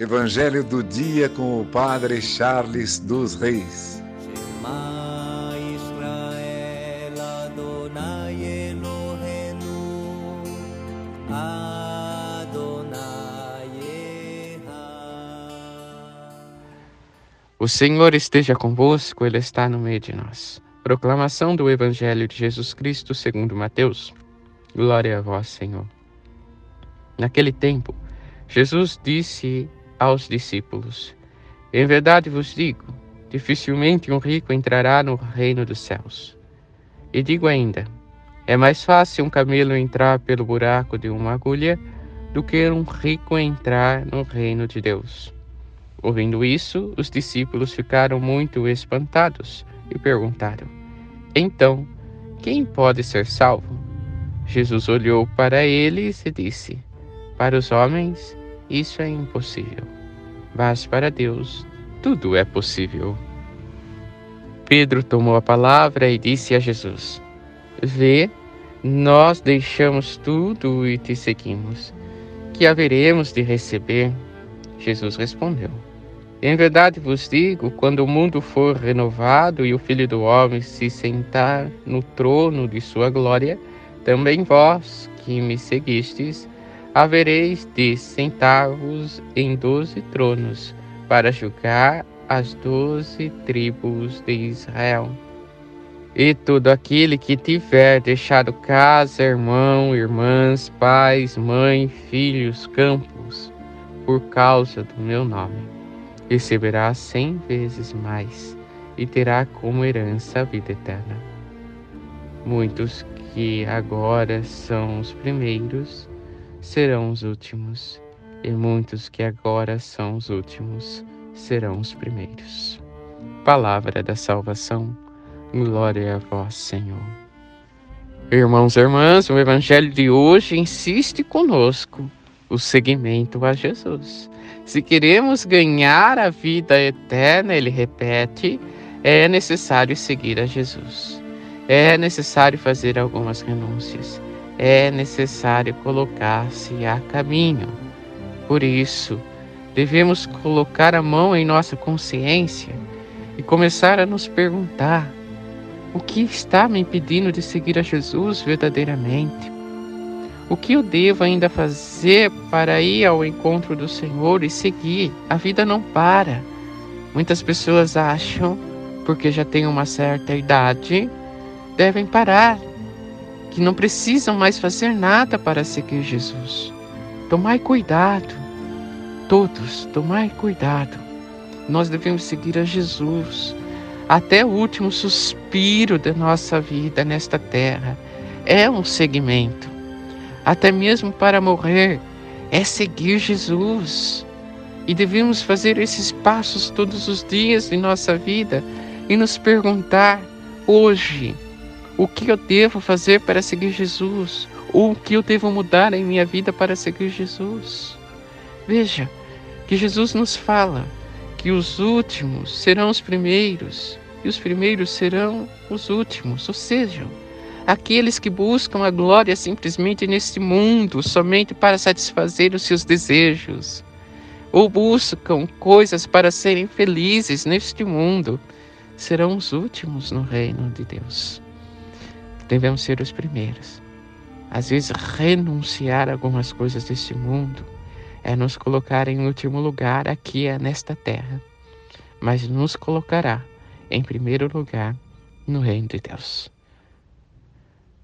Evangelho do dia com o Padre Charles dos Reis. O Senhor esteja convosco, Ele está no meio de nós. Proclamação do Evangelho de Jesus Cristo segundo Mateus. Glória a vós, Senhor. Naquele tempo, Jesus disse aos discípulos: Em verdade vos digo, dificilmente um rico entrará no reino dos céus. E digo ainda: é mais fácil um camelo entrar pelo buraco de uma agulha do que um rico entrar no reino de Deus. Ouvindo isso, os discípulos ficaram muito espantados e perguntaram: Então, quem pode ser salvo? Jesus olhou para eles e disse: Para os homens, isso é impossível. Mas para Deus, tudo é possível. Pedro tomou a palavra e disse a Jesus: Vê, nós deixamos tudo e te seguimos. Que haveremos de receber? Jesus respondeu: Em verdade vos digo: quando o mundo for renovado e o Filho do Homem se sentar no trono de sua glória, também vós que me seguistes, havereis de sentar-vos em doze tronos para julgar as doze tribos de Israel. E todo aquele que tiver deixado casa, irmão, irmãs, pais, mãe, filhos, campos, por causa do meu nome, receberá cem vezes mais e terá como herança a vida eterna. Muitos que agora são os primeiros serão os últimos, e muitos que agora são os últimos serão os primeiros. Palavra da salvação, glória a vós, Senhor. Irmãos e irmãs, o Evangelho de hoje insiste conosco o seguimento a Jesus. Se queremos ganhar a vida eterna, ele repete, é necessário seguir a Jesus. É necessário fazer algumas renúncias é necessário colocar-se a caminho. Por isso, devemos colocar a mão em nossa consciência e começar a nos perguntar: o que está me impedindo de seguir a Jesus verdadeiramente? O que eu devo ainda fazer para ir ao encontro do Senhor e seguir? A vida não para. Muitas pessoas acham, porque já têm uma certa idade, devem parar que não precisam mais fazer nada para seguir Jesus. Tomai cuidado, todos, tomai cuidado. Nós devemos seguir a Jesus até o último suspiro da nossa vida nesta terra. É um seguimento. Até mesmo para morrer, é seguir Jesus. E devemos fazer esses passos todos os dias de nossa vida e nos perguntar hoje o que eu devo fazer para seguir Jesus? Ou o que eu devo mudar em minha vida para seguir Jesus? Veja que Jesus nos fala que os últimos serão os primeiros e os primeiros serão os últimos, ou seja, aqueles que buscam a glória simplesmente neste mundo, somente para satisfazer os seus desejos, ou buscam coisas para serem felizes neste mundo, serão os últimos no reino de Deus devemos ser os primeiros. Às vezes, renunciar a algumas coisas deste mundo é nos colocar em último lugar aqui é nesta terra, mas nos colocará em primeiro lugar no reino de Deus.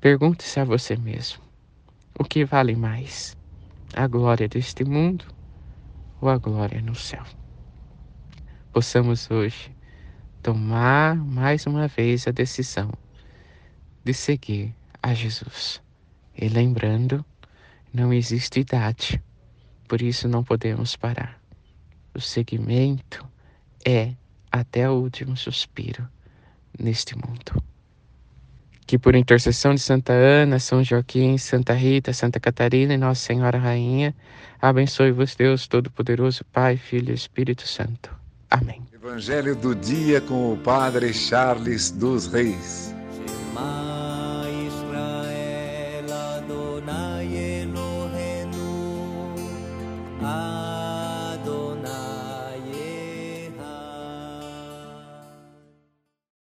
Pergunte-se a você mesmo: o que vale mais, a glória deste mundo ou a glória no céu? Possamos hoje tomar mais uma vez a decisão de seguir a Jesus. E lembrando, não existe idade, por isso não podemos parar. O seguimento é até o último suspiro neste mundo. Que por intercessão de Santa Ana, São Joaquim, Santa Rita, Santa Catarina e Nossa Senhora Rainha, abençoe-vos Deus Todo-Poderoso, Pai, Filho e Espírito Santo. Amém. Evangelho do dia com o Padre Charles dos Reis. 妈